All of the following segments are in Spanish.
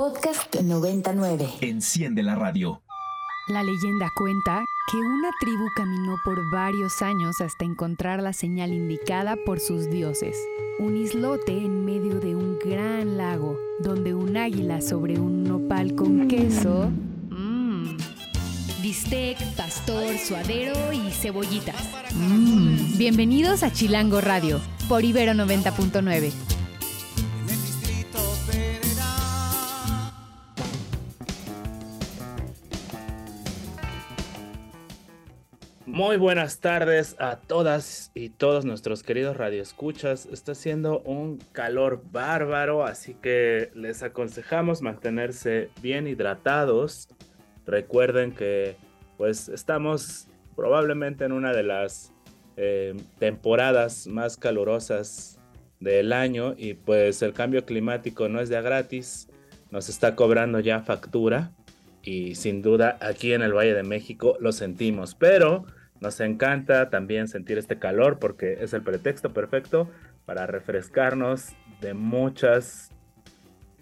Podcast 99. Enciende la radio. La leyenda cuenta que una tribu caminó por varios años hasta encontrar la señal indicada por sus dioses. Un islote en medio de un gran lago, donde un águila sobre un nopal con queso... Mmm. Bistec, pastor, suadero y cebollitas. Mmm. Bienvenidos a Chilango Radio, por Ibero 90.9. Muy buenas tardes a todas y todos nuestros queridos radioescuchas. Está haciendo un calor bárbaro, así que les aconsejamos mantenerse bien hidratados. Recuerden que pues estamos probablemente en una de las eh, temporadas más calurosas del año y pues el cambio climático no es de gratis, nos está cobrando ya factura y sin duda aquí en el Valle de México lo sentimos, pero nos encanta también sentir este calor porque es el pretexto perfecto para refrescarnos de muchas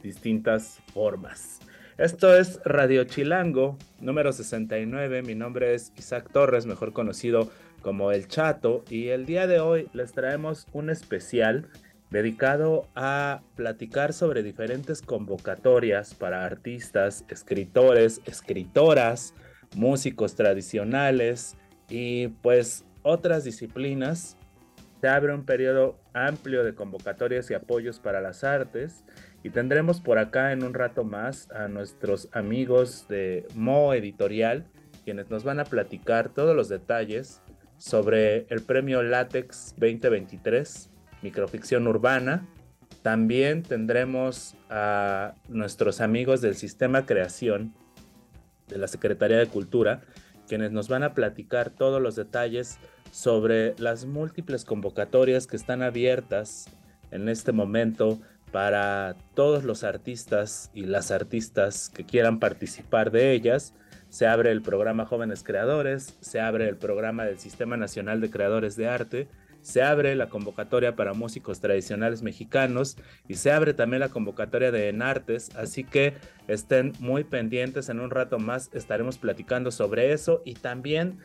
distintas formas. Esto es Radio Chilango, número 69. Mi nombre es Isaac Torres, mejor conocido como El Chato, y el día de hoy les traemos un especial dedicado a platicar sobre diferentes convocatorias para artistas, escritores, escritoras, músicos tradicionales, y pues otras disciplinas. Se abre un periodo amplio de convocatorias y apoyos para las artes y tendremos por acá en un rato más a nuestros amigos de Mo Editorial, quienes nos van a platicar todos los detalles sobre el premio Látex 2023, microficción urbana. También tendremos a nuestros amigos del Sistema Creación de la Secretaría de Cultura, quienes nos van a platicar todos los detalles sobre las múltiples convocatorias que están abiertas en este momento para todos los artistas y las artistas que quieran participar de ellas. Se abre el programa Jóvenes Creadores, se abre el programa del Sistema Nacional de Creadores de Arte, se abre la convocatoria para músicos tradicionales mexicanos y se abre también la convocatoria de Enartes, así que estén muy pendientes, en un rato más estaremos platicando sobre eso y también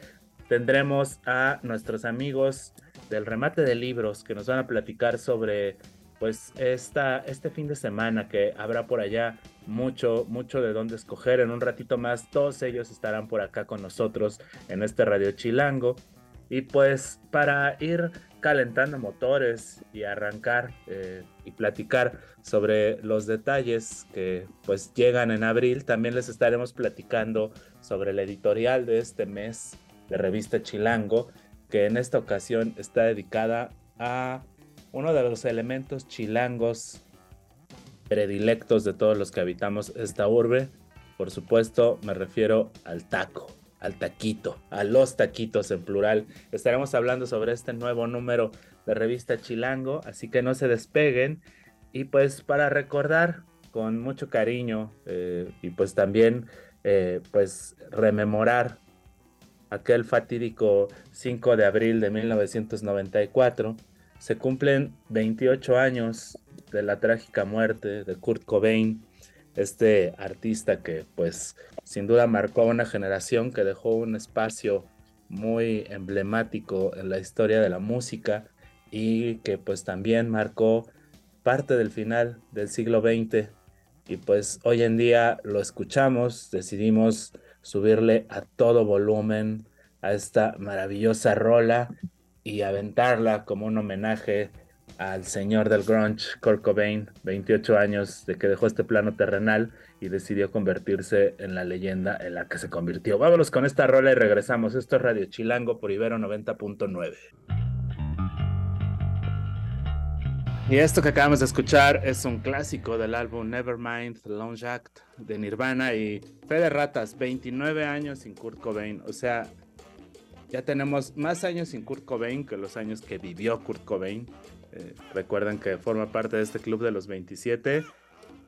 tendremos a nuestros amigos del remate de libros que nos van a platicar sobre pues esta, este fin de semana que habrá por allá mucho, mucho de dónde escoger. En un ratito más todos ellos estarán por acá con nosotros en este Radio Chilango. Y pues para ir calentando motores y arrancar eh, y platicar sobre los detalles que pues llegan en abril, también les estaremos platicando sobre el editorial de este mes de revista Chilango, que en esta ocasión está dedicada a uno de los elementos chilangos predilectos de todos los que habitamos esta urbe. Por supuesto, me refiero al taco al taquito, a los taquitos en plural. Estaremos hablando sobre este nuevo número de revista Chilango, así que no se despeguen. Y pues para recordar con mucho cariño eh, y pues también eh, pues rememorar aquel fatídico 5 de abril de 1994, se cumplen 28 años de la trágica muerte de Kurt Cobain, este artista que pues sin duda marcó a una generación que dejó un espacio muy emblemático en la historia de la música y que pues también marcó parte del final del siglo XX y pues hoy en día lo escuchamos, decidimos subirle a todo volumen a esta maravillosa rola y aventarla como un homenaje al señor del grunge, Kurt Cobain, 28 años de que dejó este plano terrenal y decidió convertirse en la leyenda en la que se convirtió. Vámonos con esta rola y regresamos. Esto es Radio Chilango por Ibero 90.9. Y esto que acabamos de escuchar es un clásico del álbum Nevermind, The Lounge Act de Nirvana y Fede Ratas, 29 años sin Kurt Cobain. O sea, ya tenemos más años sin Kurt Cobain que los años que vivió Kurt Cobain. Eh, recuerden que forma parte de este club de los 27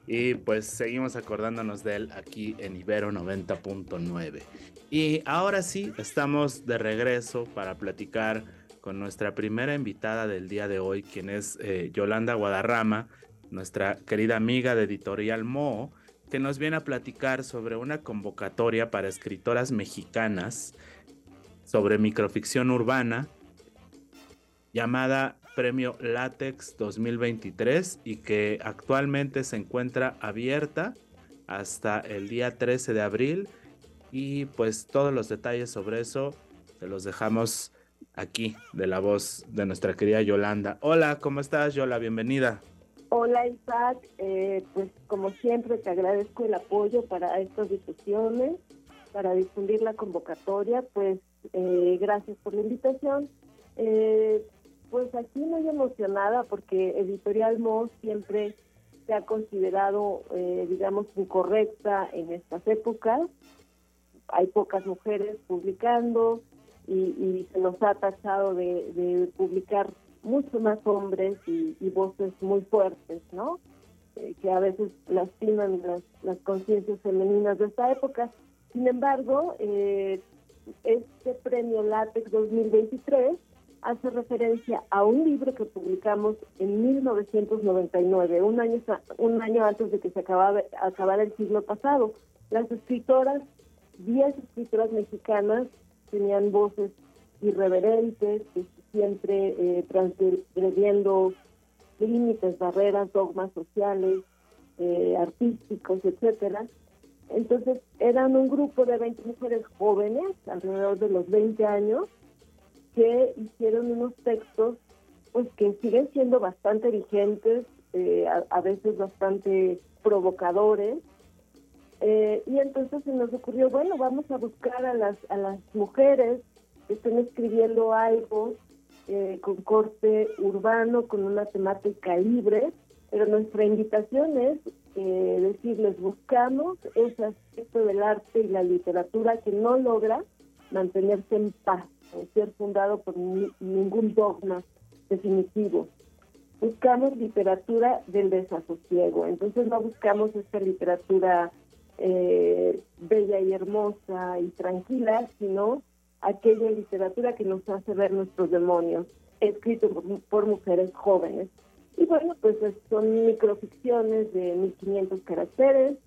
y pues seguimos acordándonos de él aquí en Ibero 90.9. Y ahora sí, estamos de regreso para platicar con nuestra primera invitada del día de hoy, quien es eh, Yolanda Guadarrama, nuestra querida amiga de Editorial Mo, que nos viene a platicar sobre una convocatoria para escritoras mexicanas sobre microficción urbana llamada Premio Látex 2023 y que actualmente se encuentra abierta hasta el día 13 de abril y pues todos los detalles sobre eso se los dejamos aquí de la voz de nuestra querida Yolanda. Hola, ¿cómo estás Yola? Bienvenida. Hola Isaac, eh, pues como siempre te agradezco el apoyo para estas discusiones, para difundir la convocatoria, pues eh, gracias por la invitación. Eh, pues aquí muy emocionada porque Editorial Moss siempre se ha considerado, digamos, incorrecta en estas épocas. Hay pocas mujeres publicando y, se nos ha tachado de publicar mucho más hombres y, voces muy fuertes, ¿no? Eh, que a veces lastiman las, las conciencias femeninas de esta época. Sin embargo, eh, este premio LATEX 2023 hace referencia a un libro que publicamos en 1999, un año, un año antes de que se acabara, acabara el siglo pasado. Las escritoras, 10 escritoras mexicanas, tenían voces irreverentes, siempre eh, transgrediendo límites, barreras, dogmas sociales, eh, artísticos, etcétera. Entonces eran un grupo de 20 mujeres jóvenes, alrededor de los 20 años, que hicieron unos textos pues que siguen siendo bastante vigentes, eh, a, veces bastante provocadores. Eh, y entonces se nos ocurrió, bueno, vamos a buscar a las, a las mujeres que estén escribiendo algo eh, con corte urbano, con una temática libre, pero nuestra invitación es decirles, buscamos ese aspecto del arte y la literatura que no logra mantenerse en paz, ser fundado por ningún dogma definitivo. Buscamos literatura del desasosiego, entonces no buscamos esta literatura eh, bella y hermosa y tranquila, sino aquella literatura que nos hace ver nuestros demonios, escrito por, mujeres jóvenes. Y bueno, pues son microficciones de 1500 caracteres,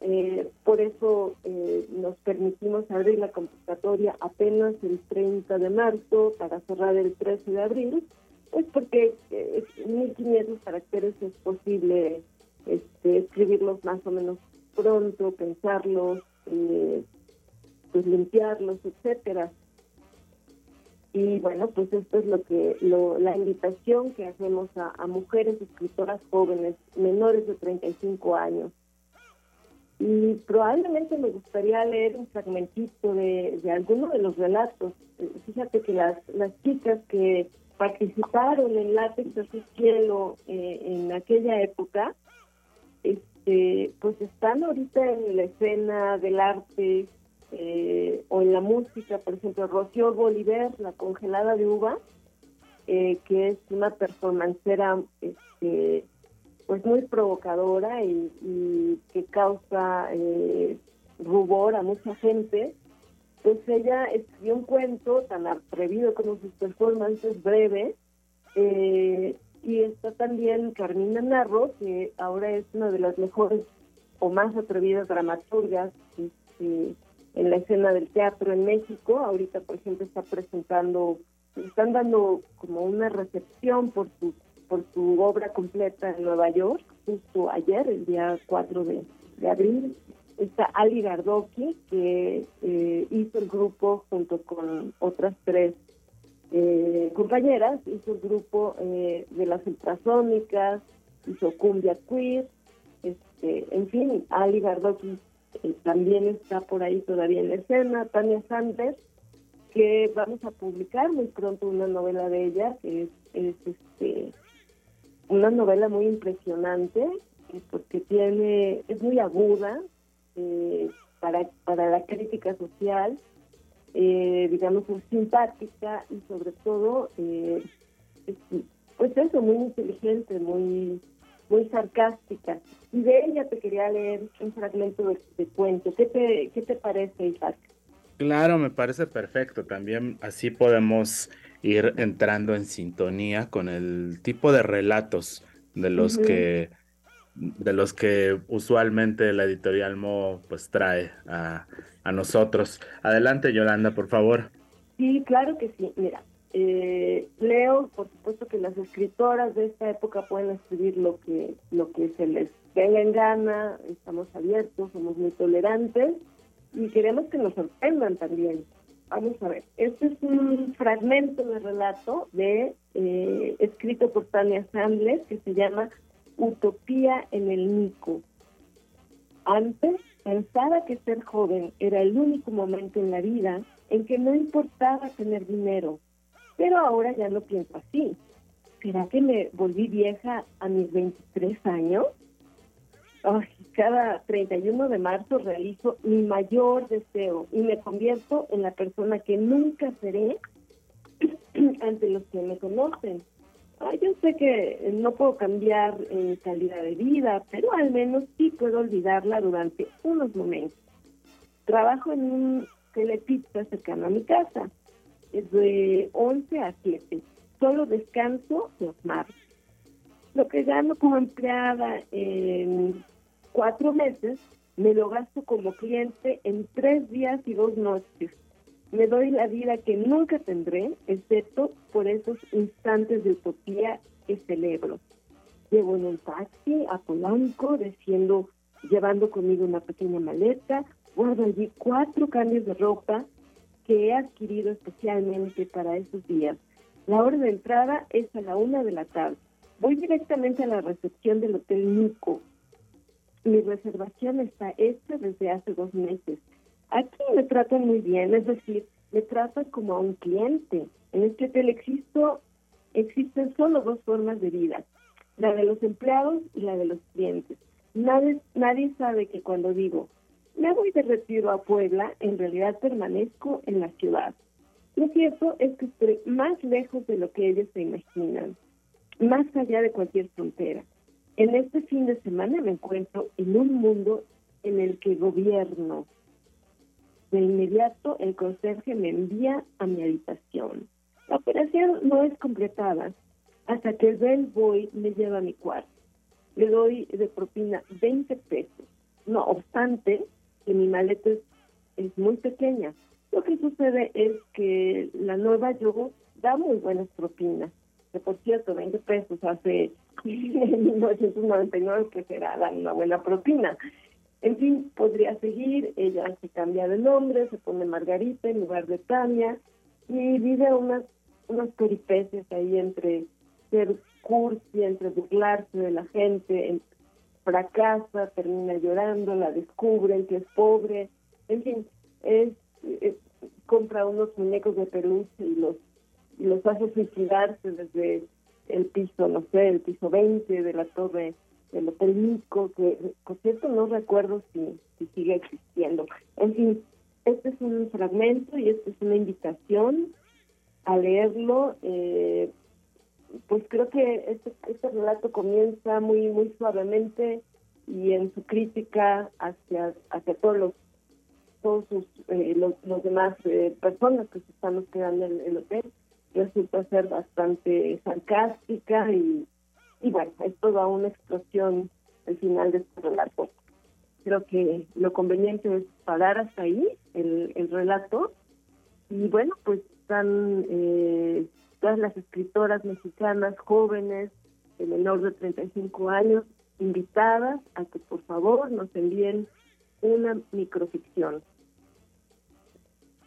eh, por eso eh, nos permitimos abrir la convocatoria apenas el 30 de marzo para cerrar el 13 de abril, pues porque eh, 1500 caracteres es posible este, escribirlos más o menos pronto, pensarlos, eh, pues limpiarlos, etcétera. Y bueno, pues esto es lo que lo, la invitación que hacemos a, mujeres escritoras jóvenes, menores de 35 años. Y probablemente me gustaría leer un fragmentito de, de alguno de los relatos. Fíjate que las, las chicas que participaron en Látex de Cielo eh, en aquella época, este, pues están ahorita en la escena del arte, eh, o en la música, por ejemplo, Rocío Bolívar, La congelada de uva, eh, que es una performancera este, pues muy provocadora y, que causa eh, rubor a mucha gente, pues ella escribió un cuento tan atrevido como sus performances breves, y está también Carmina Narro, que ahora es una de las mejores o más atrevidas dramaturgas este, en la escena del teatro en México. Ahorita, por ejemplo, está presentando, están dando como una recepción por su, por su obra completa en Nueva York, justo ayer, el día 4 de, abril. Está Ali Gardoki, que eh, hizo el grupo junto con otras tres eh, compañeras, hizo el grupo eh, de las ultrasónicas, hizo Cumbia Queer, este, en fin, Ali Gardoki también está por ahí todavía en la escena, Tania Sanders, que vamos a publicar muy pronto una novela de ella, que es, este, una novela muy impresionante, eh, porque tiene, es muy aguda eh, para, para la crítica social, digamos, es simpática y sobre todo, pues eso, muy inteligente, muy muy sarcástica. Y de ella te quería leer un fragmento de, cuento. ¿Qué te, ¿Qué te parece, Isaac? Claro, me parece perfecto. También así podemos ir entrando en sintonía con el tipo de relatos de los que de los que usualmente la editorial Mo pues trae a, a nosotros. Adelante, Yolanda, por favor. Sí, claro que sí. Mira, eh, leo, por supuesto que las escritoras de esta época pueden escribir lo que lo que se les venga en gana, estamos abiertos, somos muy tolerantes y queremos que nos sorprendan también. Vamos a ver, este es un fragmento de relato de eh, escrito por Tania Sandler que se llama Utopía en el Nico. Antes pensaba que ser joven era el único momento en la vida en que no importaba tener dinero, pero ahora ya no pienso así. ¿Será que me volví vieja a mis 23 años? Cada 31 de marzo realizo mi mayor deseo y me convierto en la persona que nunca seré ante los que me conocen. yo sé que no puedo cambiar en calidad de vida, pero al menos sí puedo olvidarla durante unos momentos. Trabajo en un telepizza cercano a mi casa, es de 11 a 7. Solo descanso los martes. Lo que gano como empleada en cuatro meses, me lo gasto como cliente en tres días y dos noches. Me doy la vida que nunca tendré, excepto por esos instantes de utopía que celebro. Llevo en un taxi a Polanco, desciendo, llevando conmigo una pequeña maleta, guardo allí cuatro cambios de ropa que he adquirido especialmente para esos días. La hora de entrada es a la una de la tarde. Voy directamente a la recepción del Hotel Nico. Mi reservación está hecha desde hace dos meses. Aquí me tratan muy bien, es decir, me tratan como a un cliente. En este hotel existo, existen solo dos formas de vida, la de los empleados y la de los clientes. Nadie, nadie sabe que cuando digo, me voy de retiro a Puebla, en realidad permanezco en la ciudad. Lo cierto es que estoy más lejos de lo que ellos se imaginan más allá de cualquier frontera. En este fin de semana me encuentro en un mundo en el que gobierno. De inmediato el conserje me envía a mi habitación. La operación no es completada hasta que el bellboy me lleva a mi cuarto. Le doy de propina 20 pesos. No obstante, que mi maleta es, es muy pequeña. Lo que sucede es que la nueva yogo da muy buenas propinas por cierto, 20 pesos hace 1999 que será dar una buena propina. En fin, podría seguir, ella se cambia de nombre, se pone Margarita en lugar de Tania y vive unas, unas peripecias ahí entre ser cursi, entre burlarse de la gente, fracasa, termina llorando, la descubren que es pobre, en fin, compra unos muñecos de peluche y los y los hace suicidarse desde el piso, no sé, el piso 20 de la torre del Hotel Nico, que por cierto no recuerdo si, si sigue existiendo. En fin, este es un fragmento y esta es una invitación a leerlo. Eh, pues creo que este, este relato comienza muy muy suavemente y en su crítica hacia hacia todos los todos sus, eh, los, demás eh, personas que se están hospedando en el hotel resulta ser bastante sarcástica y, y bueno, es toda una explosión al final de este relato. Creo que lo conveniente es parar hasta ahí el, el relato y bueno, pues están eh, todas las escritoras mexicanas jóvenes de menor de 35 años invitadas a que por favor nos envíen una microficción.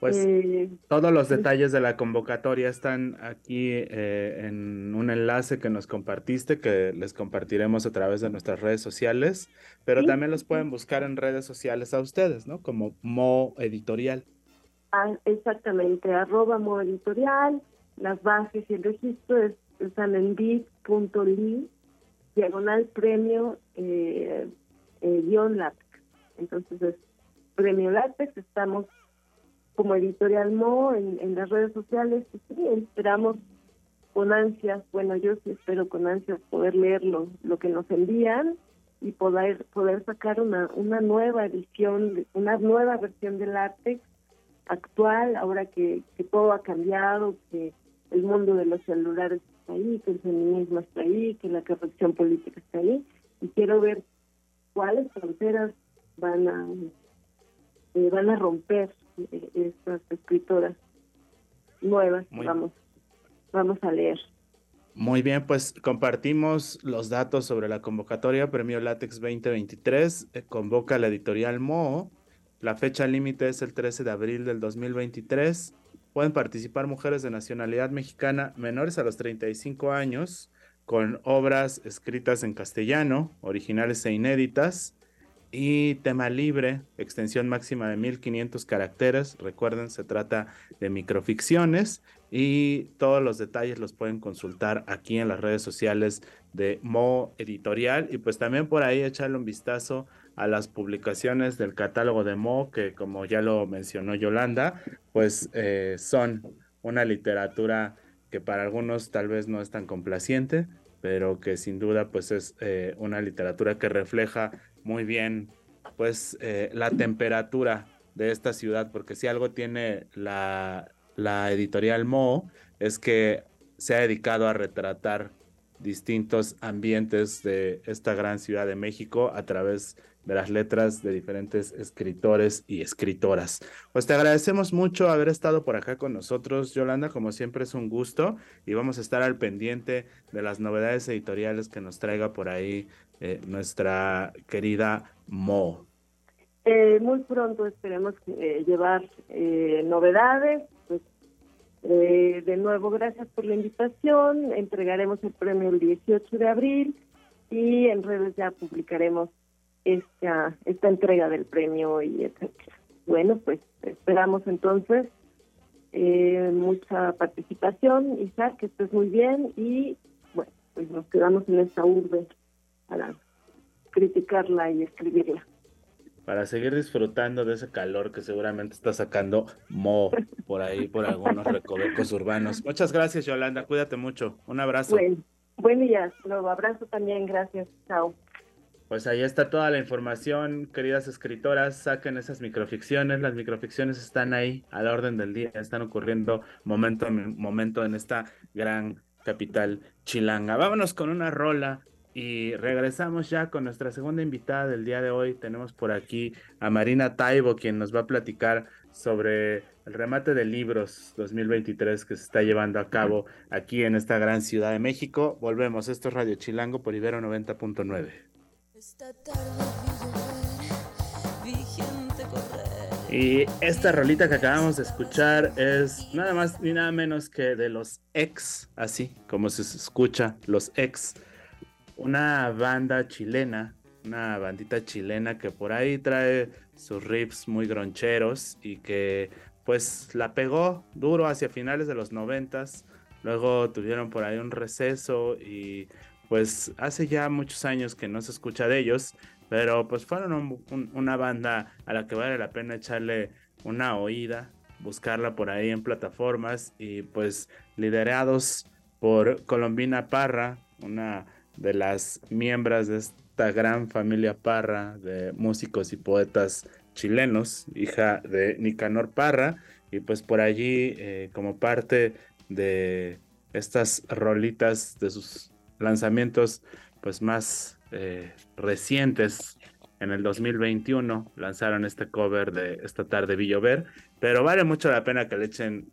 Pues eh, todos los detalles de la convocatoria están aquí eh, en un enlace que nos compartiste, que les compartiremos a través de nuestras redes sociales, pero también los pueden buscar en redes sociales a ustedes, ¿no? Como Mo Editorial. Ah, exactamente, arroba Mo Editorial, las bases y el registro están en bit.ly, diagonal premio eh, eh, guion látex. Entonces es premio látex, estamos como Editorial Mo en, las redes sociales, pues sí, esperamos con ansias, bueno, yo sí espero con ansias poder leer lo, que nos envían y poder poder sacar una, una nueva edición, una nueva versión del arte actual, ahora que, todo ha cambiado, que el mundo de los celulares está ahí, que el feminismo está ahí, que la corrección política está ahí. y quiero ver cuáles fronteras van a eh, van a romper estas escritoras nuevas vamos vamos a leer muy bien, pues compartimos los datos sobre la convocatoria Premio Látex 2023. Eh, convoca la editorial Mo. La fecha límite es el 13 de abril del 2023. Pueden participar mujeres de nacionalidad mexicana menores a los 35 años con obras escritas en castellano, originales e inéditas, y tema libre, extensión máxima de 1500 caracteres. Recuerden, se trata de microficciones y todos los detalles los pueden consultar aquí en las redes sociales de Mo Editorial y pues también por ahí echarle un vistazo a las publicaciones del catálogo de Mo que como ya lo mencionó Yolanda, pues eh, son una literatura que para algunos tal vez no es tan complaciente, pero que sin duda pues es eh, una literatura que refleja muy bien pues eh, la temperatura de esta ciudad, porque si algo tiene la, la editorial Mo es que se ha dedicado a retratar distintos ambientes de esta gran ciudad de México a través de las letras de diferentes escritores y escritoras. Pues te agradecemos mucho haber estado por acá con nosotros, Yolanda, como siempre es un gusto y vamos a estar al pendiente de las novedades editoriales que nos traiga por ahí eh, nuestra querida Mo. Eh, muy pronto esperemos eh, llevar novedades. Pues, de nuevo, gracias por la invitación. Entregaremos el premio el 18 de abril y en redes ya publicaremos esta, esta entrega del premio y etcétera. Bueno, pues esperamos entonces mucha participación, Isaac, que estés muy bien y bueno, pues nos quedamos en esta urbe criticarla y escribirla. Para seguir disfrutando de ese calor que seguramente está sacando Mo por ahí, por algunos recovecos urbanos. Muchas gracias, Yolanda. Cuídate mucho. Un abrazo. Buen, buen día. Abrazo también. Gracias. Chao. Pues ahí está toda la información, queridas escritoras, saquen esas microficciones, las microficciones están ahí a la orden del día, están ocurriendo momento a momento en esta gran capital chilanga. Vámonos con una rola y regresamos ya con nuestra segunda invitada del día de hoy. Tenemos por aquí a Marina Taibo, quien nos va a platicar sobre el remate de libros 2023 que se está llevando a cabo aquí en esta gran ciudad de México. Volvemos, esto es Radio Chilango por Ibero 90.9. Y esta rolita que acabamos de escuchar es nada más ni nada menos que de los ex, así como se escucha, los ex una banda chilena, una bandita chilena que por ahí trae sus riffs muy groncheros y que pues la pegó duro hacia finales de los noventas. Luego tuvieron por ahí un receso y pues hace ya muchos años que no se escucha de ellos, pero pues fueron una banda a la que vale la pena echarle una oída, buscarla por ahí en plataformas y pues liderados por Colombina Parra, una de las miembros de esta gran familia Parra de músicos y poetas chilenos, hija de Nicanor Parra, y pues por allí eh, como parte de estas rolitas de sus lanzamientos pues más eh, recientes en el 2021 lanzaron este cover de esta tarde Villover, pero vale mucho la pena que le echen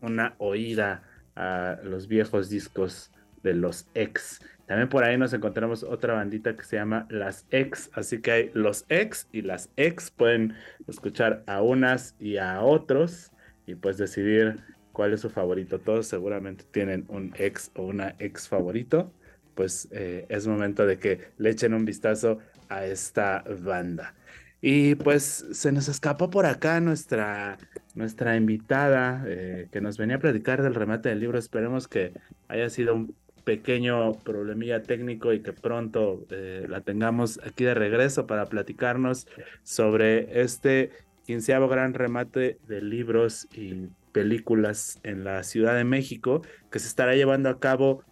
una oída a los viejos discos de los ex. También por ahí nos encontramos otra bandita que se llama Las Ex, así que hay los ex y las ex pueden escuchar a unas y a otros y pues decidir cuál es su favorito. Todos seguramente tienen un ex o una ex favorito, pues eh, es momento de que le echen un vistazo a esta banda. Y pues se nos escapó por acá nuestra, nuestra invitada eh, que nos venía a platicar del remate del libro. Esperemos que haya sido un pequeño problemilla técnico y que pronto eh, la tengamos aquí de regreso para platicarnos sobre este quinceavo gran remate de libros y películas en la Ciudad de México que se estará llevando a cabo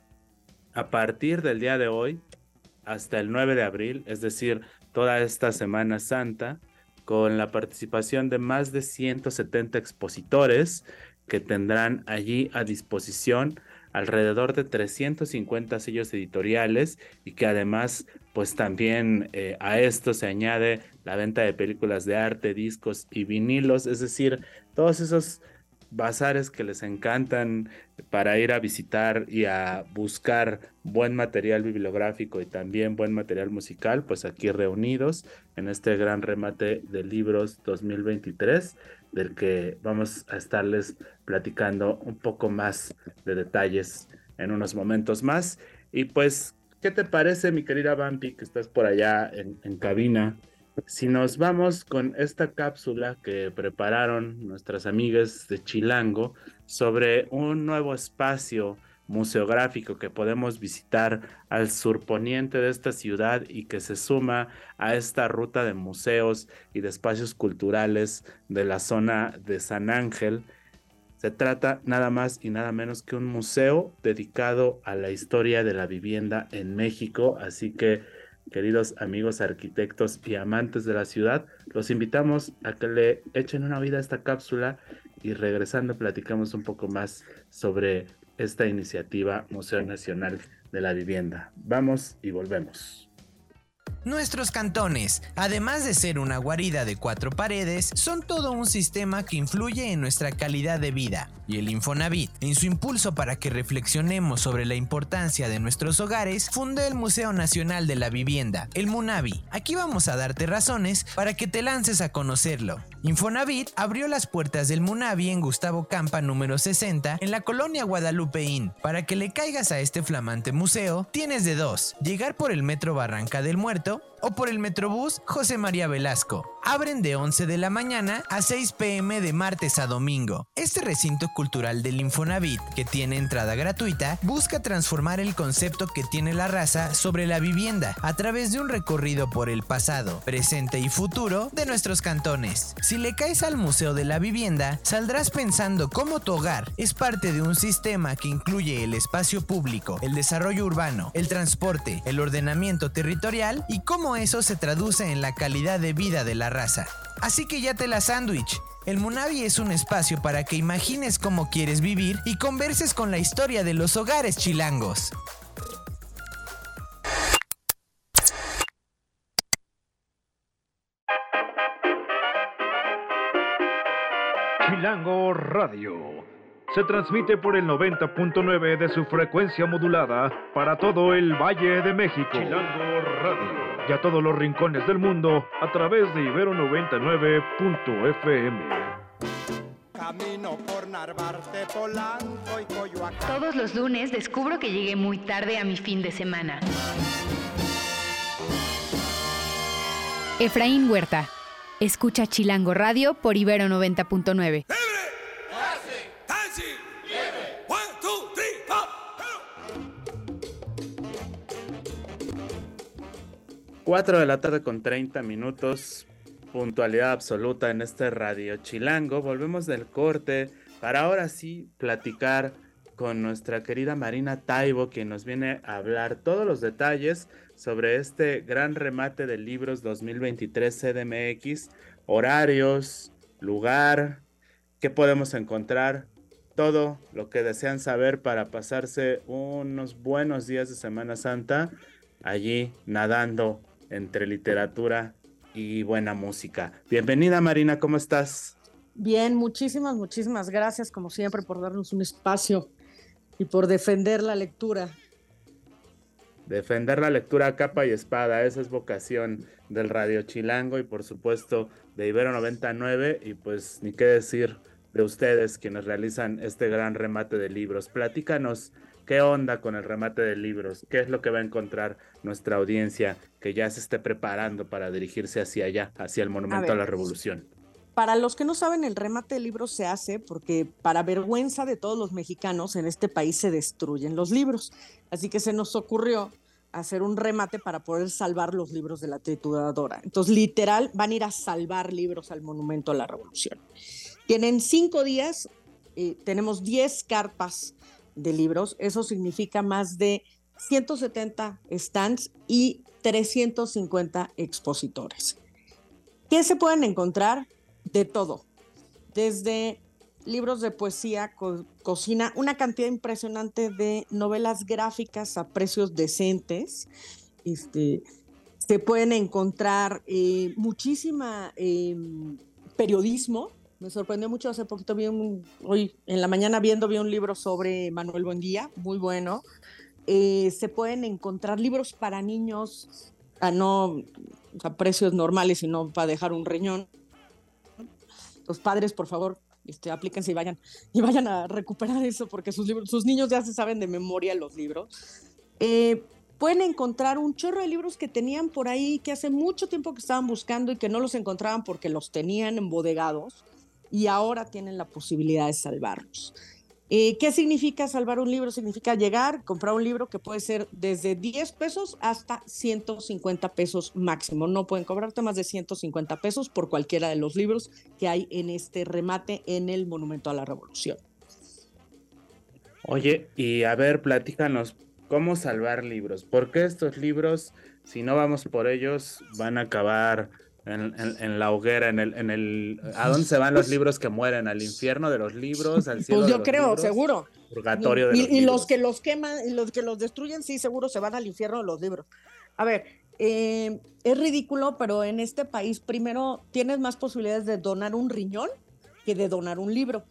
a partir del día de hoy hasta el 9 de abril, es decir, toda esta Semana Santa, con la participación de más de 170 expositores que tendrán allí a disposición alrededor de 350 sellos editoriales y que además pues también eh, a esto se añade la venta de películas de arte, discos y vinilos, es decir, todos esos bazares que les encantan para ir a visitar y a buscar buen material bibliográfico y también buen material musical, pues aquí reunidos en este gran remate de libros 2023, del que vamos a estarles platicando un poco más de detalles en unos momentos más. Y pues, ¿qué te parece, mi querida Vampi, que estás por allá en, en cabina? si nos vamos con esta cápsula que prepararon nuestras amigas de Chilango sobre un nuevo espacio museográfico que podemos visitar al surponiente de esta ciudad y que se suma a esta ruta de museos y de espacios culturales de la zona de San Ángel. Se trata nada más y nada menos que un museo dedicado a la historia de la vivienda en México, así que queridos amigos arquitectos y amantes de la ciudad, los invitamos a que le echen una vida a esta cápsula y regresando platicamos un poco más sobre esta iniciativa Museo Nacional de la Vivienda. Vamos y volvemos. Nuestros cantones, además de ser una guarida de cuatro paredes, son todo un sistema que influye en nuestra calidad de vida. Y el Infonavit, en su impulso para que reflexionemos sobre la importancia de nuestros hogares, fundó el Museo Nacional de la Vivienda, el Munavi. Aquí vamos a darte razones para que te lances a conocerlo. Infonavit abrió las puertas del Munavi en Gustavo Campa número 60 en la colonia Guadalupeín. Para que le caigas a este flamante museo, tienes de dos, llegar por el metro Barranca del Muerto o por el Metrobús José María Velasco. Abren de 11 de la mañana a 6 pm de martes a domingo. Este recinto cultural del Infonavit, que tiene entrada gratuita, busca transformar el concepto que tiene la raza sobre la vivienda a través de un recorrido por el pasado, presente y futuro de nuestros cantones. Si le caes al Museo de la Vivienda, saldrás pensando cómo tu hogar es parte de un sistema que incluye el espacio público, el desarrollo urbano, el transporte, el ordenamiento territorial y cómo eso se traduce en la calidad de vida de la raza. Así que ya te la sándwich. El Munavi es un espacio para que imagines cómo quieres vivir y converses con la historia de los hogares chilangos. Chilango Radio. Se transmite por el 90.9 de su frecuencia modulada para todo el Valle de México. Chilango Radio y a todos los rincones del mundo a través de Ibero 99.fm. Camino por Narvarte, Polanco y Coyoacán. Todos los lunes descubro que llegué muy tarde a mi fin de semana. Efraín Huerta. Escucha Chilango Radio por Ibero 90.9. 4 de la tarde con 30 minutos, puntualidad absoluta en este Radio Chilango. Volvemos del corte para ahora sí platicar con nuestra querida Marina Taibo, quien nos viene a hablar todos los detalles sobre este gran remate de libros 2023 CDMX, horarios, lugar, qué podemos encontrar, todo lo que desean saber para pasarse unos buenos días de Semana Santa allí nadando entre literatura y buena música. Bienvenida Marina, ¿cómo estás? Bien, muchísimas, muchísimas gracias como siempre por darnos un espacio y por defender la lectura. Defender la lectura capa y espada, esa es vocación del Radio Chilango y por supuesto de Ibero 99 y pues ni qué decir de ustedes quienes realizan este gran remate de libros. Platícanos ¿Qué onda con el remate de libros? ¿Qué es lo que va a encontrar nuestra audiencia que ya se esté preparando para dirigirse hacia allá, hacia el Monumento a, la Revolución? Para los que no saben, el remate de libros se hace porque para vergüenza de todos los mexicanos en este país se destruyen los libros. Así que se nos ocurrió hacer un remate para poder salvar los libros de la trituradora. Entonces, literal, van a ir a salvar libros al Monumento a la Revolución. Tienen cinco días, eh, tenemos diez carpas de libros. Eso significa más de 170 stands y 350 expositores. ¿Qué se pueden encontrar? De todo. Desde libros de poesía, cocina, una cantidad impresionante de novelas gráficas a precios decentes, este, se pueden encontrar eh, muchísima eh, periodismo. Me sorprendió mucho, hace poquito vi un, hoy en la mañana viendo, vi un libro sobre Manuel Buendía, muy bueno. Eh, se pueden encontrar libros para niños a no a precios normales y no para dejar un riñón. Los padres, por favor, este, aplíquense y vayan, y vayan a recuperar eso, porque sus, libros, sus niños ya se saben de memoria los libros. Eh, pueden encontrar un chorro de libros que tenían por ahí, que hace mucho tiempo que estaban buscando y que no los encontraban porque los tenían embodegados y ahora tienen la posibilidad de salvarlos. Eh, ¿Qué significa salvar un libro? Significa llegar, comprar un libro que puede ser desde 10 pesos hasta 150 pesos máximo. No pueden cobrarte más de 150 pesos por cualquiera de los libros que hay en este remate en el Monumento a la Revolución. Oye, y a ver, platícanos, ¿cómo salvar libros? ¿Por qué estos libros, si no vamos por ellos, van a acabar en, la hoguera, en el, en el... ¿A dónde se van los libros que mueren? ¿Al infierno de los libros? ¿Al cielo Pues yo de los creo, libros? seguro. Purgatorio de y, los y libros. los que los queman, y los que los destruyen, sí, seguro se van al infierno de los libros. A ver, eh, es ridículo, pero en este país primero tienes más posibilidades de donar un riñón que de donar un libro.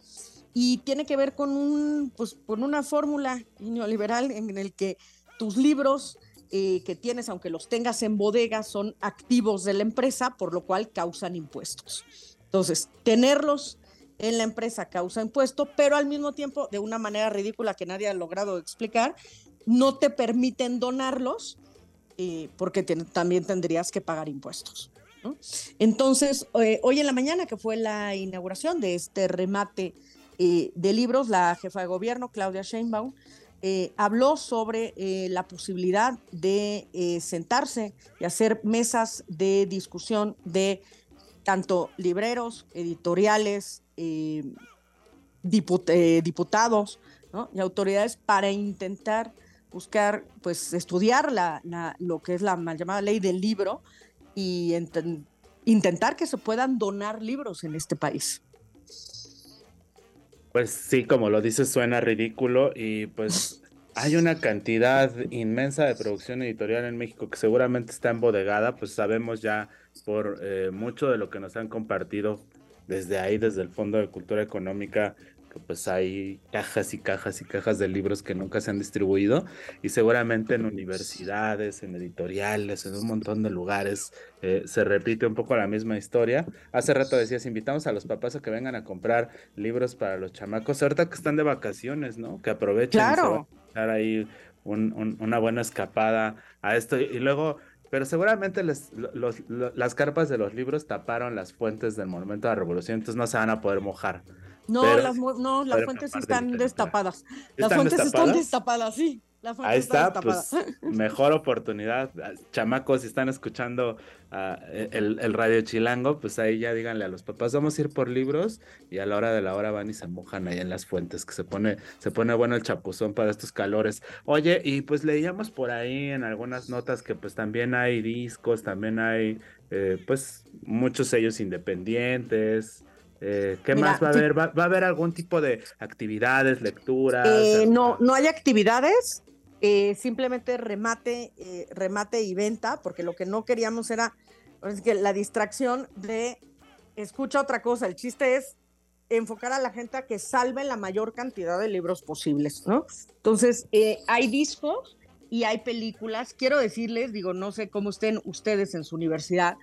Y tiene que ver con, un, pues, con una fórmula neoliberal en el que tus libros eh, que tienes, aunque los tengas en bodega, son activos de la empresa, por lo cual causan impuestos. Entonces, tenerlos en la empresa causa impuesto, pero al mismo tiempo, de una manera ridícula que nadie ha logrado explicar, no te permiten donarlos eh, porque también tendrías que pagar impuestos. Entonces, eh, hoy en la mañana, que fue la inauguración de este remate eh, de libros, la jefa de gobierno, Claudia Sheinbaum, eh, habló sobre eh, la posibilidad de eh, sentarse y hacer mesas de discusión de tanto libreros, editoriales, diput- diputados y autoridades para intentar buscar, pues, estudiar la, lo que es la mal llamada ley del libro y intentar que se puedan donar libros en este país. Pues sí, como lo dices, suena ridículo y pues hay una cantidad inmensa de producción editorial en México que seguramente está embodegada, pues sabemos ya por eh, mucho de lo que nos han compartido desde ahí, desde el Fondo de Cultura Económica, pues hay cajas y cajas y cajas de libros que nunca se han distribuido y seguramente en universidades, en editoriales, en un montón de lugares eh, se repite un poco la misma historia. Hace rato decías, invitamos a los papás a que vengan a comprar libros para los chamacos, ahorita que están de vacaciones, ¿no? Que aprovechen Claro. dar ahí un- un- una buena escapada a esto y luego... Pero seguramente les- lo- los- lo- las carpas de los libros taparon las fuentes del Monumento a la Revolución, entonces no se van a poder mojar. No, Pero- las, no, las fuentes sí están destapadas. Las ¿Están fuentes están destapadas? sí. Ahí está pues mejor oportunidad. Ah, Chamacos, si están escuchando ah, el, el Radio Chilango, pues ahí ya díganle a los papás, vamos a ir por libros y a la hora de la hora van y se mojan ahí en las fuentes, que se pone, se pone bueno el chapuzón para estos calores. Oye, y pues leíamos por ahí en algunas notas que pues también hay discos, también hay eh, pues muchos sellos independientes. Eh, ¿Qué Mira, más va a haber? ¿Va, va a haber algún tipo de actividades, lecturas? Eh, ah, no, no hay actividades, eh, simplemente remate, eh, remate y venta, porque lo que no queríamos era es que la distracción de escucha otra cosa. El chiste es enfocar a la gente a que salve la mayor cantidad de libros posibles, ¿no? Entonces, eh, hay discos y hay películas. Quiero decirles, digo, no sé cómo estén ustedes en su universidad,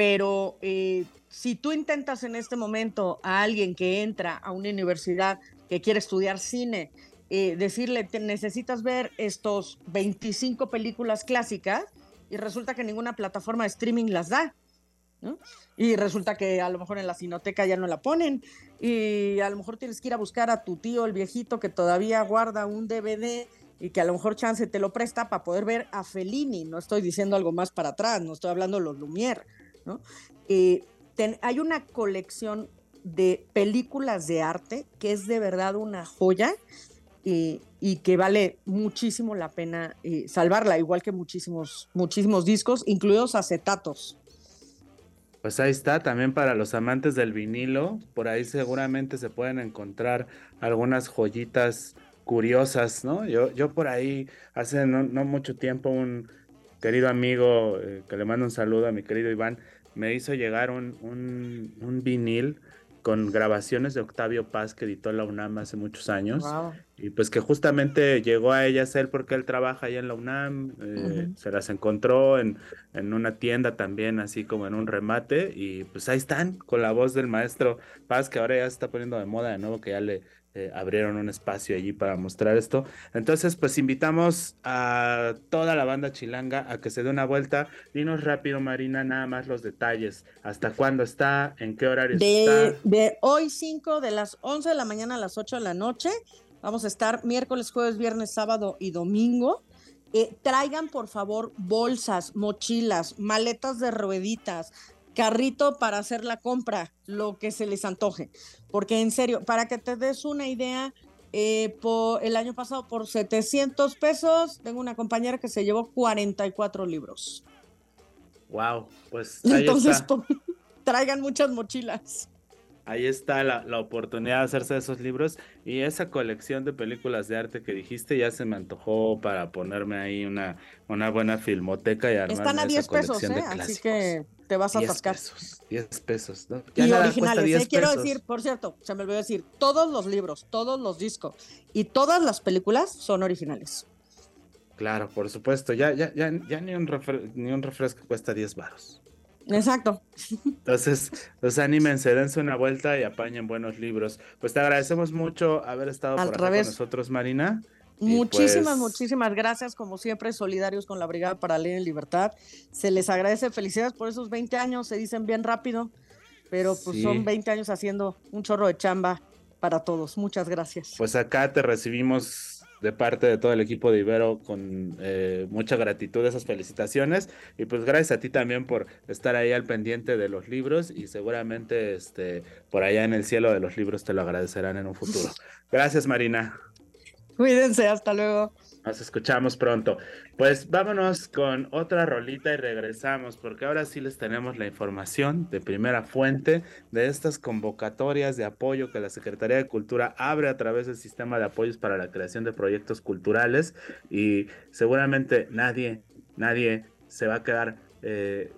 pero eh, si tú intentas en este momento a alguien que entra a una universidad que quiere estudiar cine, eh, decirle, te necesitas ver estos 25 películas clásicas y resulta que ninguna plataforma de streaming las da. Y resulta que a lo mejor en la cinoteca ya no la ponen y a lo mejor tienes que ir a buscar a tu tío, el viejito que todavía guarda un DVD y que a lo mejor chance te lo presta para poder ver a Fellini. No estoy diciendo algo más para atrás, no estoy hablando de los Lumière. Eh, hay una colección de películas de arte que es de verdad una joya y, y que vale muchísimo la pena eh, salvarla, igual que muchísimos, muchísimos discos, incluidos acetatos. Pues ahí está, también para los amantes del vinilo, por ahí seguramente se pueden encontrar algunas joyitas curiosas, ¿no? Yo, yo por ahí hace no, mucho tiempo un, querido amigo, eh, que le mando un saludo a mi querido Iván, me hizo llegar un, un, un vinil con grabaciones de Octavio Paz que editó la UNAM hace muchos años. Y pues que justamente llegó a ellas él porque él trabaja ahí en la UNAM, eh, se las encontró en, en, una tienda también, así como en un remate, y pues ahí están, con la voz del maestro Paz, que ahora ya se está poniendo de moda de nuevo, que ya le eh, abrieron un espacio allí para mostrar esto. Entonces, pues invitamos a toda la banda chilanga a que se dé una vuelta. Dinos rápido, Marina, nada más los detalles. ¿Hasta cuándo está? ¿En qué horario está? De hoy 5, de las 11 de la mañana a las 8 de la noche. Vamos a estar miércoles, jueves, viernes, sábado y domingo. Eh, traigan por favor bolsas, mochilas, maletas de rueditas, carrito para hacer la compra, lo que se les antoje. Porque en serio, para que te des una idea, eh, por, el año pasado por 700 pesos, tengo una compañera que se llevó 44 libros. Wow, pues entonces traigan muchas mochilas. Ahí está la, la, oportunidad de hacerse esos libros y esa colección de películas de arte que dijiste ya se me antojó para ponerme ahí una, una buena filmoteca y armar Están a 10 pesos, ¿eh? así que te vas a atascar. 10 pesos, ¿no? y originales, ¿eh? quiero decir, por cierto, se me olvidó decir, todos los libros, todos los discos y todas las películas son originales. Claro, por supuesto, ya, ya, ya, ya ni, un ni un refresco cuesta 10 baros. Exacto. Entonces, los anímense, dense una vuelta y apañen buenos libros. Pues te agradecemos mucho haber estado por acá con nosotros, Marina. Muchísimas, pues muchísimas gracias, como siempre, solidarios con la Brigada para Leer en Libertad. Se les agradece, felicidades por esos 20 años, se dicen bien rápido, pero pues son 20 años haciendo un chorro de chamba para todos. Muchas gracias. Pues acá te recibimos de parte de todo el equipo de Ibero con eh, mucha gratitud esas felicitaciones y pues gracias a ti también por estar ahí al pendiente de los libros y seguramente este por allá en el cielo de los libros te lo agradecerán en un futuro. Gracias Marina. Cuídense, hasta luego. Nos escuchamos pronto. Pues vámonos con otra rolita y regresamos, porque ahora sí les tenemos la información de primera fuente de estas convocatorias de apoyo que la Secretaría de Cultura abre a través del sistema de apoyos para la creación de proyectos culturales y seguramente nadie, nadie se va a quedar eh,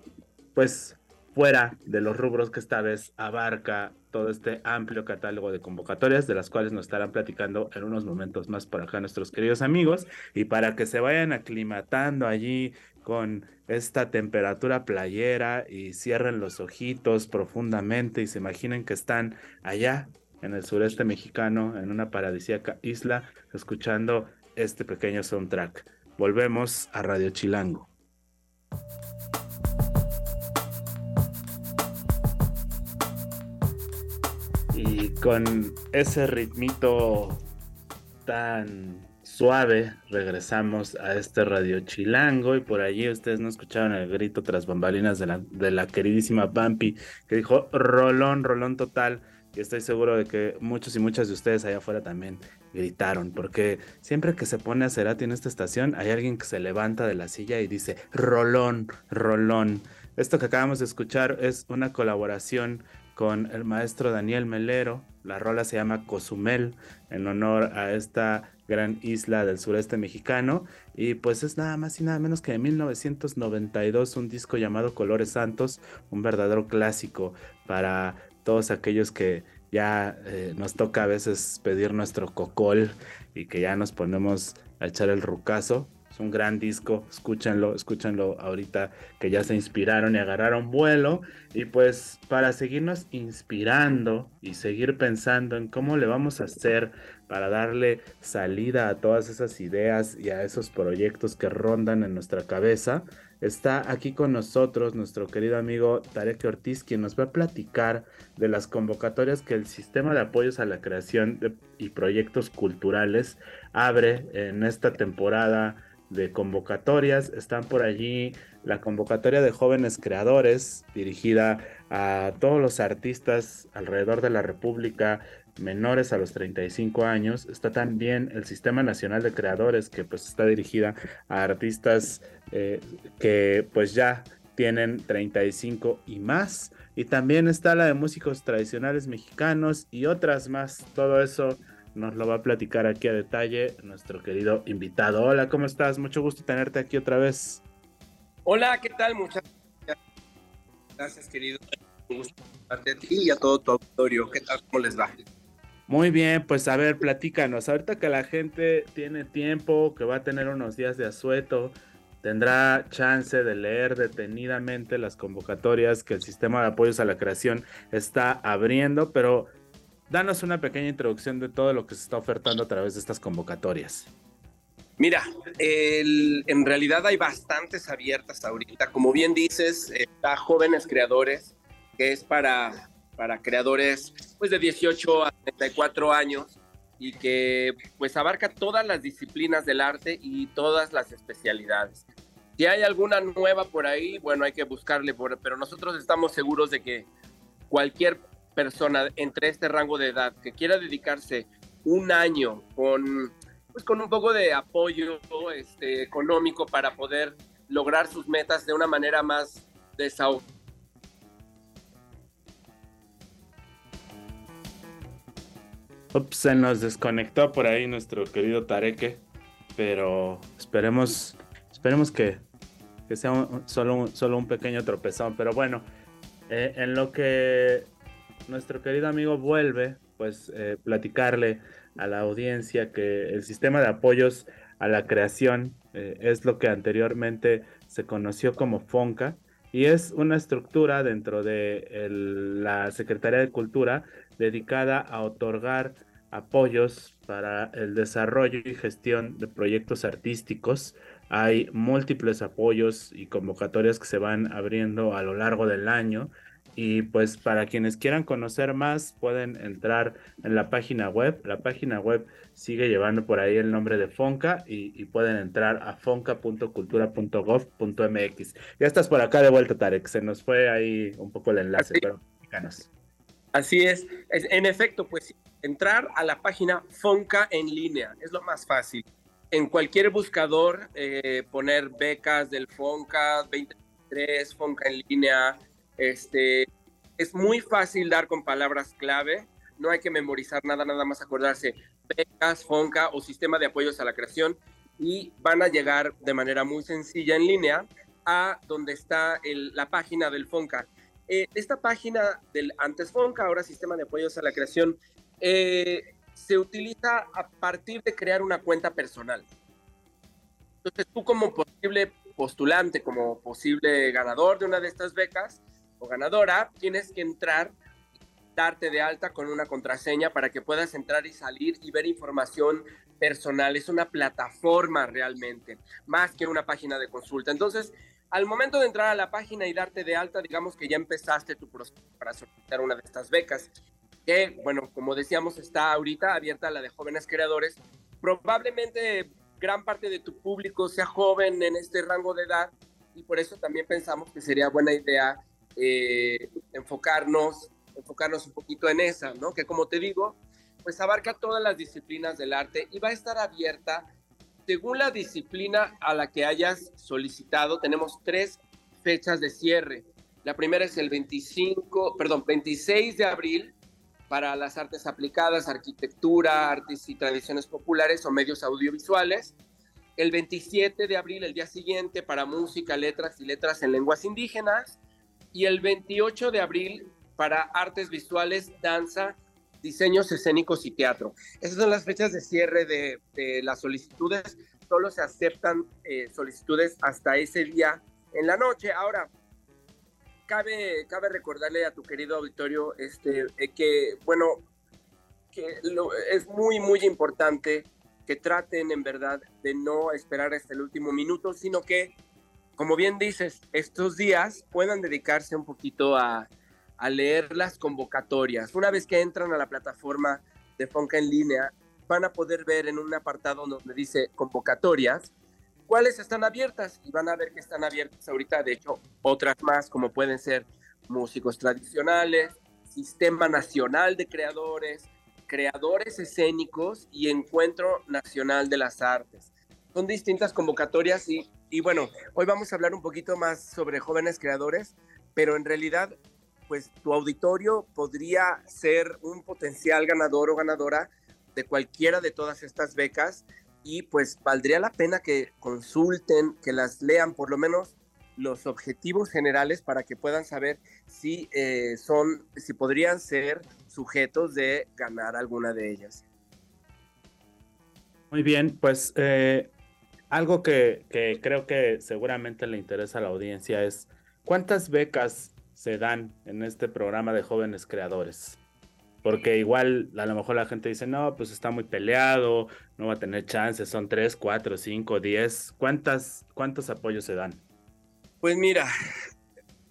pues fuera de los rubros que esta vez abarca todo este amplio catálogo de convocatorias, de las cuales nos estarán platicando en unos momentos más por acá nuestros queridos amigos, y para que se vayan aclimatando allí con esta temperatura playera y cierren los ojitos profundamente y se imaginen que están allá en el sureste mexicano, en una paradisíaca isla, escuchando este pequeño soundtrack. Volvemos a Radio Chilango. Con ese ritmito tan suave regresamos a este radio chilango y por allí ustedes no escucharon el grito tras bambalinas de la, queridísima Bampi que dijo rolón, rolón total y estoy seguro de que muchos y muchas de ustedes allá afuera también gritaron porque siempre que se pone a Cerati en esta estación hay alguien que se levanta de la silla y dice rolón, rolón. Esto que acabamos de escuchar es una colaboración con el maestro Daniel Melero. La rola se llama Cozumel en honor a esta gran isla del sureste mexicano. Y pues es nada más y nada menos que de 1992 un disco llamado Colores Santos, un verdadero clásico para todos aquellos que ya eh, nos toca a veces pedir nuestro cocol y que ya nos ponemos a echar el rucazo un gran disco, escúchenlo, escúchenlo ahorita que ya se inspiraron y agarraron vuelo. Y pues para seguirnos inspirando y seguir pensando en cómo le vamos a hacer para darle salida a todas esas ideas y a esos proyectos que rondan en nuestra cabeza, está aquí con nosotros nuestro querido amigo Tarek Ortiz, quien nos va a platicar de las convocatorias que el sistema de apoyos a la creación y proyectos culturales abre en esta temporada de convocatorias. Están por allí la convocatoria de jóvenes creadores dirigida a todos los artistas alrededor de la República menores a los 35 años. Está también el Sistema Nacional de Creadores que pues está dirigida a artistas eh, que pues ya tienen 35 y más. Y también está la de músicos tradicionales mexicanos y otras más. Todo eso nos lo va a platicar aquí a detalle nuestro querido invitado. Hola, ¿cómo estás? Mucho gusto tenerte aquí otra vez. Hola, ¿qué tal? Muchas gracias, querido. Un gusto a ti y a todo tu auditorio. ¿Qué tal? ¿Cómo les va? Muy bien, pues a ver, platícanos. Ahorita que la gente tiene tiempo, que va a tener unos días de asueto, tendrá chance de leer detenidamente las convocatorias que el sistema de apoyos a la creación está abriendo, pero danos una pequeña introducción de todo lo que se está ofertando a través de estas convocatorias. Mira, en realidad hay bastantes abiertas ahorita. Como bien dices, está Jóvenes Creadores, que es para, para creadores pues, de 18 a 34 años y que pues abarca todas las disciplinas del arte y todas las especialidades. Si hay alguna nueva por ahí, bueno, hay que buscarle, pero nosotros estamos seguros de que cualquier persona entre este rango de edad que quiera dedicarse un año con pues con un poco de apoyo este, económico para poder lograr sus metas de una manera más desahogada. Ups, se nos desconectó por ahí nuestro querido Tareque, pero esperemos, esperemos que, que sea solo, un, solo un pequeño tropezón. Pero bueno, eh, en lo que nuestro querido amigo vuelve, pues eh, platicarle a la audiencia que el sistema de apoyos a la creación eh, es lo que anteriormente se conoció como FONCA y es una estructura dentro de la Secretaría de Cultura dedicada a otorgar apoyos para el desarrollo y gestión de proyectos artísticos. Hay múltiples apoyos y convocatorias que se van abriendo a lo largo del año y pues para quienes quieran conocer más, pueden entrar en la página web. La página web sigue llevando por ahí el nombre de Fonca y, pueden entrar a fonca.cultura.gov.mx. Ya estás por acá de vuelta, Tarek. Se nos fue ahí un poco el enlace, pero díganos. Así es. En efecto, pues entrar a la página Fonca en línea es lo más fácil. En cualquier buscador, eh, poner becas del Fonca 23, Fonca en línea, este, es muy fácil dar con palabras clave, no hay que memorizar nada, nada más acordarse becas, FONCA o sistema de apoyos a la creación y van a llegar de manera muy sencilla en línea a donde está la página del FONCA. Eh, esta página del antes FONCA, ahora sistema de apoyos a la creación, eh, se utiliza a partir de crear una cuenta personal. Entonces tú como posible postulante, como posible ganador de una de estas becas, ganadora, tienes que entrar, darte de alta con una contraseña para que puedas entrar y salir y ver información personal. Es una plataforma realmente, más que una página de consulta. Entonces, al momento de entrar a la página y darte de alta, digamos que ya empezaste tu proceso para solicitar una de estas becas, que, bueno, como decíamos, está ahorita abierta la de jóvenes creadores. Probablemente gran parte de tu público sea joven en este rango de edad y por eso también pensamos que sería buena idea eh, enfocarnos, enfocarnos un poquito en esa, ¿no? Que como te digo, pues abarca todas las disciplinas del arte y va a estar abierta según la disciplina a la que hayas solicitado. Tenemos tres fechas de cierre. La primera es el 25, perdón, 26 de abril para las artes aplicadas, arquitectura, artes y tradiciones populares o medios audiovisuales. El 27 de abril, el día siguiente, para música, letras y letras en lenguas indígenas y el 28 de abril para artes visuales, danza, diseños escénicos y teatro. Esas son las fechas de cierre de, las solicitudes. Solo se aceptan eh, solicitudes hasta ese día en la noche. Ahora, cabe, cabe recordarle a tu querido auditorio este, eh, que, bueno, que es muy, muy importante que traten en verdad de no esperar hasta el último minuto, sino que como bien dices, estos días puedan dedicarse un poquito a, leer las convocatorias. Una vez que entran a la plataforma de Fonca en línea, van a poder ver en un apartado donde dice convocatorias cuáles están abiertas y van a ver que están abiertas ahorita, de hecho, otras más como pueden ser músicos tradicionales, Sistema Nacional de Creadores, Creadores Escénicos y Encuentro Nacional de las Artes. Son distintas convocatorias y y bueno, hoy vamos a hablar un poquito más sobre jóvenes creadores, pero en realidad, pues tu auditorio podría ser un potencial ganador o ganadora de cualquiera de todas estas becas y pues valdría la pena que consulten, que las lean por lo menos los objetivos generales para que puedan saber si eh, son, si podrían ser sujetos de ganar alguna de ellas. Muy bien, pues eh, algo que, que, creo que seguramente le interesa a la audiencia es cuántas becas se dan en este programa de jóvenes creadores. Porque igual a lo mejor la gente dice, no, pues está muy peleado, no va a tener chances, son tres, cuatro, cinco, diez. ¿Cuántas, ¿Cuántos apoyos se dan? Pues mira,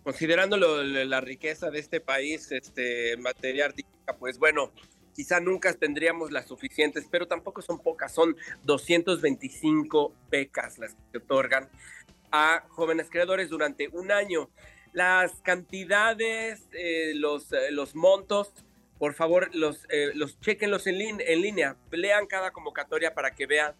considerando la riqueza de este país este, en materia artística, pues bueno, quizá nunca tendríamos las suficientes, pero tampoco son pocas, son 225 becas las que otorgan a jóvenes creadores durante un año. Las cantidades, eh, los, eh, los montos, por favor, los, eh, los chequenlos en, en línea, lean cada convocatoria para que vean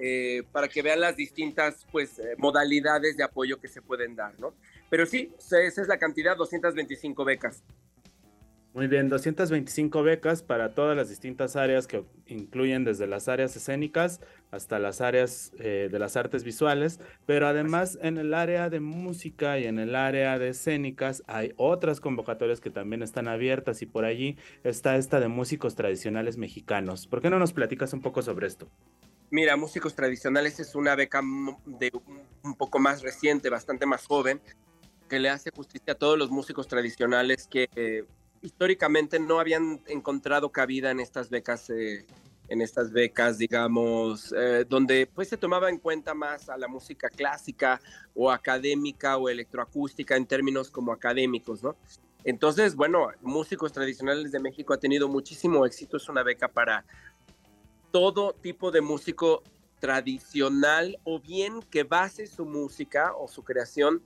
eh, para que vean las distintas pues, modalidades de apoyo que se pueden dar, ¿no? Pero sí, esa es la cantidad, 225 becas. Muy bien, 225 becas para todas las distintas áreas que incluyen desde las áreas escénicas hasta las áreas eh, de las artes visuales, pero además en el área de música y en el área de escénicas hay otras convocatorias que también están abiertas y por allí está esta de músicos tradicionales mexicanos. ¿Por qué no nos platicas un poco sobre esto? Mira, Músicos Tradicionales es una beca de un poco más reciente, bastante más joven, que le hace justicia a todos los músicos tradicionales que eh, históricamente no habían encontrado cabida en estas becas, eh, en estas becas, digamos, eh, donde pues se tomaba en cuenta más a la música clásica o académica o electroacústica en términos como académicos, ¿no? Entonces, bueno, Músicos Tradicionales de México ha tenido muchísimo éxito, es una beca para todo tipo de músico tradicional o bien que base su música o su creación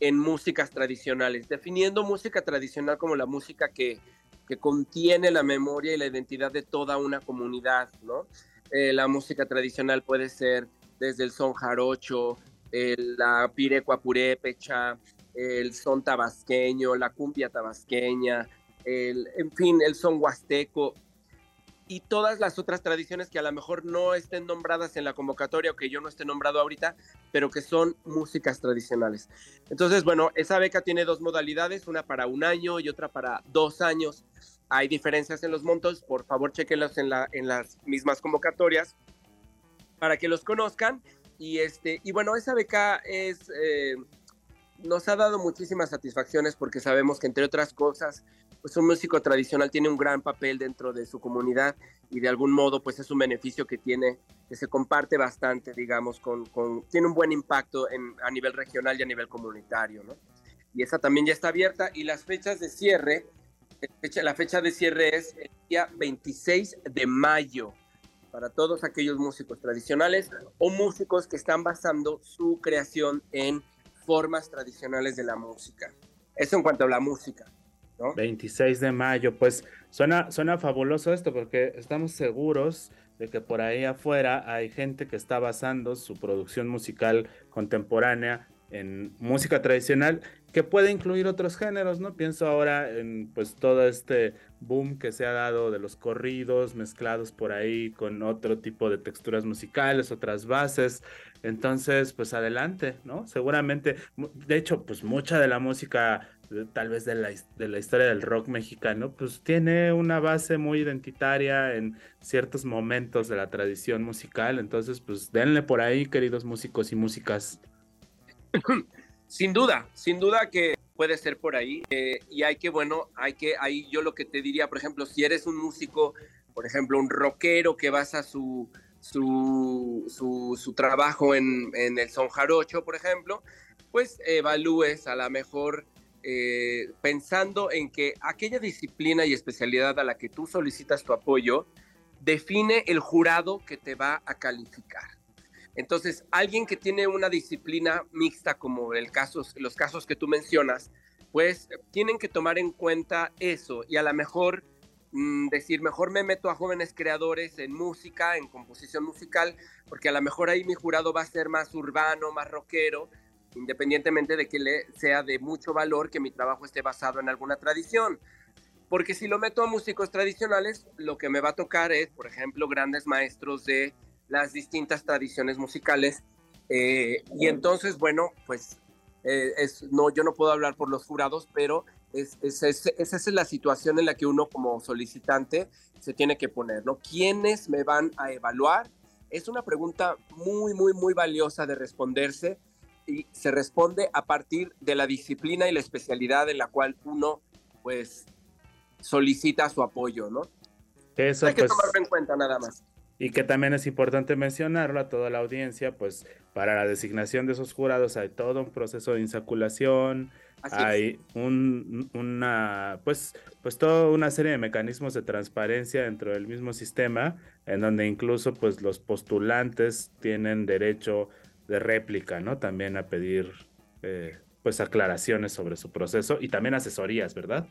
en músicas tradicionales, definiendo música tradicional como la música que, que contiene la memoria y la identidad de toda una comunidad, ¿no? Eh, la música tradicional puede ser desde el son jarocho, el, la pirecua purépecha, el son tabasqueño, la cumbia tabasqueña, el, en fin, el son huasteco, y todas las otras tradiciones que a lo mejor no estén nombradas en la convocatoria o que yo no esté nombrado ahorita, pero que son músicas tradicionales. Entonces, bueno, esa beca tiene dos modalidades, una para un año y otra para dos años. Hay diferencias en los montos, por favor chequenlos en, la, en las mismas convocatorias para que los conozcan. Y, este, y bueno, esa beca es... Eh, nos ha dado muchísimas satisfacciones porque sabemos que entre otras cosas pues un músico tradicional tiene un gran papel dentro de su comunidad y de algún modo pues es un beneficio que tiene, que se comparte bastante, digamos, con, tiene un buen impacto en, a nivel regional y a nivel comunitario, ¿no? Y esa también ya está abierta y las fechas de cierre, la fecha de cierre es el día 26 de mayo para todos aquellos músicos tradicionales o músicos que están basando su creación en formas tradicionales de la música. Eso en cuanto a la música. 26 de mayo, pues suena, suena fabuloso esto porque estamos seguros de que por ahí afuera hay gente que está basando su producción musical contemporánea en música tradicional que puede incluir otros géneros, ¿no? Pienso ahora en pues todo este boom que se ha dado de los corridos mezclados por ahí con otro tipo de texturas musicales, otras bases. Entonces, pues adelante, ¿no? Seguramente, de hecho, pues mucha de la música tal vez de la, de la historia del rock mexicano, pues tiene una base muy identitaria en ciertos momentos de la tradición musical. Entonces, pues denle por ahí, queridos músicos y músicas. Sin duda, sin duda que puede ser por ahí. Eh, y hay que, bueno, hay que, ahí yo lo que te diría, por ejemplo, si eres un músico, por ejemplo, un rockero que basa su, su, su, su trabajo en, en, el son jarocho, por ejemplo, pues evalúes a la mejor eh, pensando en que aquella disciplina y especialidad a la que tú solicitas tu apoyo define el jurado que te va a calificar. Entonces, alguien que tiene una disciplina mixta, como el los casos que tú mencionas, pues tienen que tomar en cuenta eso y a lo mejor mm, decir, mejor me meto a jóvenes creadores en música, en composición musical, porque a lo mejor ahí mi jurado va a ser más urbano, más rockero, independientemente de que le sea de mucho valor que mi trabajo esté basado en alguna tradición. Porque si lo meto a músicos tradicionales, lo que me va a tocar es, por ejemplo, grandes maestros de las distintas tradiciones musicales. Eh, y entonces, bueno, pues eh, no, yo no puedo hablar por los jurados, pero es, esa es la situación en la que uno como solicitante se tiene que poner, ¿no? ¿Quiénes me van a evaluar? Es una pregunta muy, muy, muy valiosa de responderse y se responde a partir de la disciplina y la especialidad en la cual uno, pues, solicita su apoyo, ¿no? Eso, Hay que pues, tomarlo en cuenta nada más. Y que también es importante mencionarlo a toda la audiencia, pues para la designación de esos jurados hay todo un proceso de insaculación, Así hay un, una, pues, pues toda una serie de mecanismos de transparencia dentro del mismo sistema, en donde incluso pues los postulantes tienen derecho de réplica, ¿no? También a pedir eh, pues aclaraciones sobre su proceso y también asesorías, ¿verdad?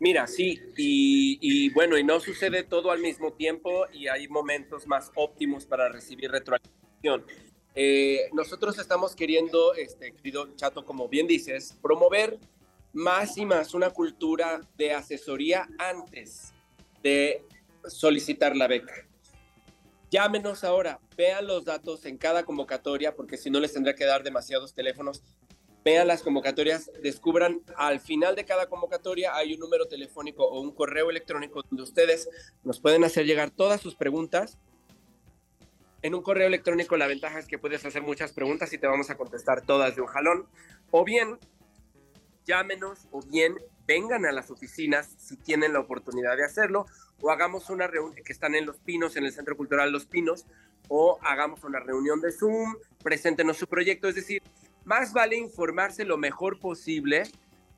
Mira, sí, y, bueno, y no sucede todo al mismo tiempo y hay momentos más óptimos para recibir retroalimentación. Eh, nosotros estamos queriendo, este, querido Chato, como bien dices, promover más y más una cultura de asesoría antes de solicitar la beca. Llámenos ahora, vean los datos en cada convocatoria, porque si no les tendrá que dar demasiados teléfonos. Vean las convocatorias, descubran al final de cada convocatoria hay un número telefónico o un correo electrónico donde ustedes nos pueden hacer llegar todas sus preguntas. En un correo electrónico la ventaja es que puedes hacer muchas preguntas y te vamos a contestar todas de un jalón. O bien, llámenos o bien vengan a las oficinas si tienen la oportunidad de hacerlo o hagamos una reunión que están en Los Pinos, en el Centro Cultural Los Pinos, o hagamos una reunión de Zoom, preséntenos su proyecto, es decir, más vale informarse lo mejor posible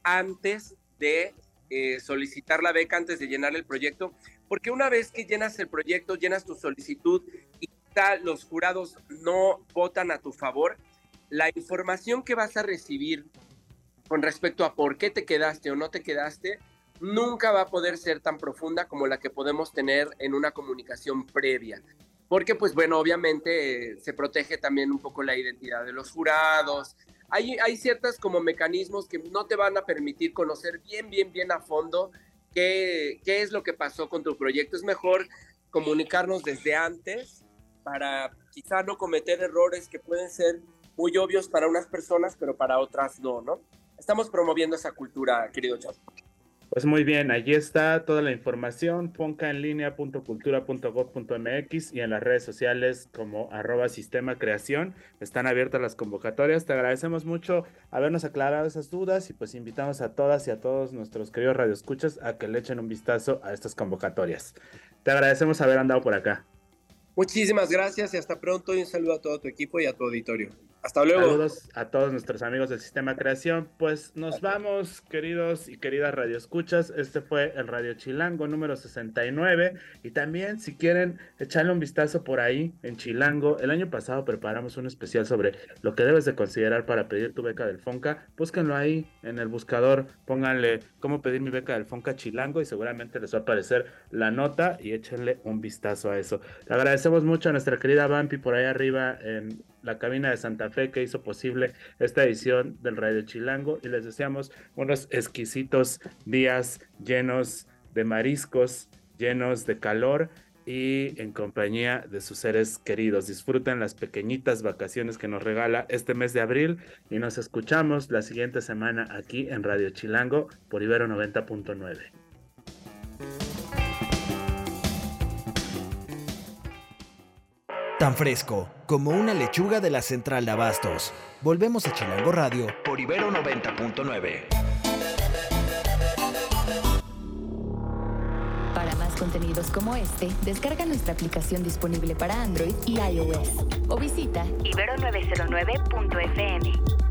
antes de eh, solicitar la beca, antes de llenar el proyecto, porque una vez que llenas el proyecto, llenas tu solicitud y quizá los jurados no votan a tu favor, la información que vas a recibir con respecto a por qué te quedaste o no te quedaste, nunca va a poder ser tan profunda como la que podemos tener en una comunicación previa. Porque, pues bueno, obviamente eh, se protege también un poco la identidad de los jurados. Hay, hay ciertas como mecanismos que no te van a permitir conocer bien, bien, bien a fondo qué, qué es lo que pasó con tu proyecto. Es mejor comunicarnos desde antes para quizá no cometer errores que pueden ser muy obvios para unas personas, pero para otras no, ¿no? Estamos promoviendo esa cultura, querido Chapo. Pues muy bien, allí está toda la información, foncaenlinea.cultura.gov.mx y en las redes sociales como arroba sistema creación están abiertas las convocatorias. Te agradecemos mucho habernos aclarado esas dudas y pues invitamos a todas y a todos nuestros queridos radioescuchas a que le echen un vistazo a estas convocatorias. Te agradecemos haber andado por acá. Muchísimas gracias y hasta pronto y un saludo a todo tu equipo y a tu auditorio. Hasta luego. Saludos a todos nuestros amigos del Sistema Creación. Pues nos vamos, queridos y queridas radioescuchas. Este fue el Radio Chilango número 69. Y también, si quieren echarle un vistazo por ahí en Chilango, el año pasado preparamos un especial sobre lo que debes de considerar para pedir tu beca del Fonca. Búsquenlo ahí en el buscador, pónganle cómo pedir mi beca del Fonca Chilango y seguramente les va a aparecer la nota y échenle un vistazo a eso. Le agradecemos mucho a nuestra querida Vampi por ahí arriba en la cabina de Santa Fe que hizo posible esta edición del Radio Chilango y les deseamos unos exquisitos días llenos de mariscos, llenos de calor y en compañía de sus seres queridos. Disfruten las pequeñitas vacaciones que nos regala este mes de abril y nos escuchamos la siguiente semana aquí en Radio Chilango por Ibero 90.9. Tan fresco como una lechuga de la central de Abastos. Volvemos a Chilango Radio por Ibero 90.9. Para más contenidos como este, descarga nuestra aplicación disponible para Android y iOS o visita ibero909.fm.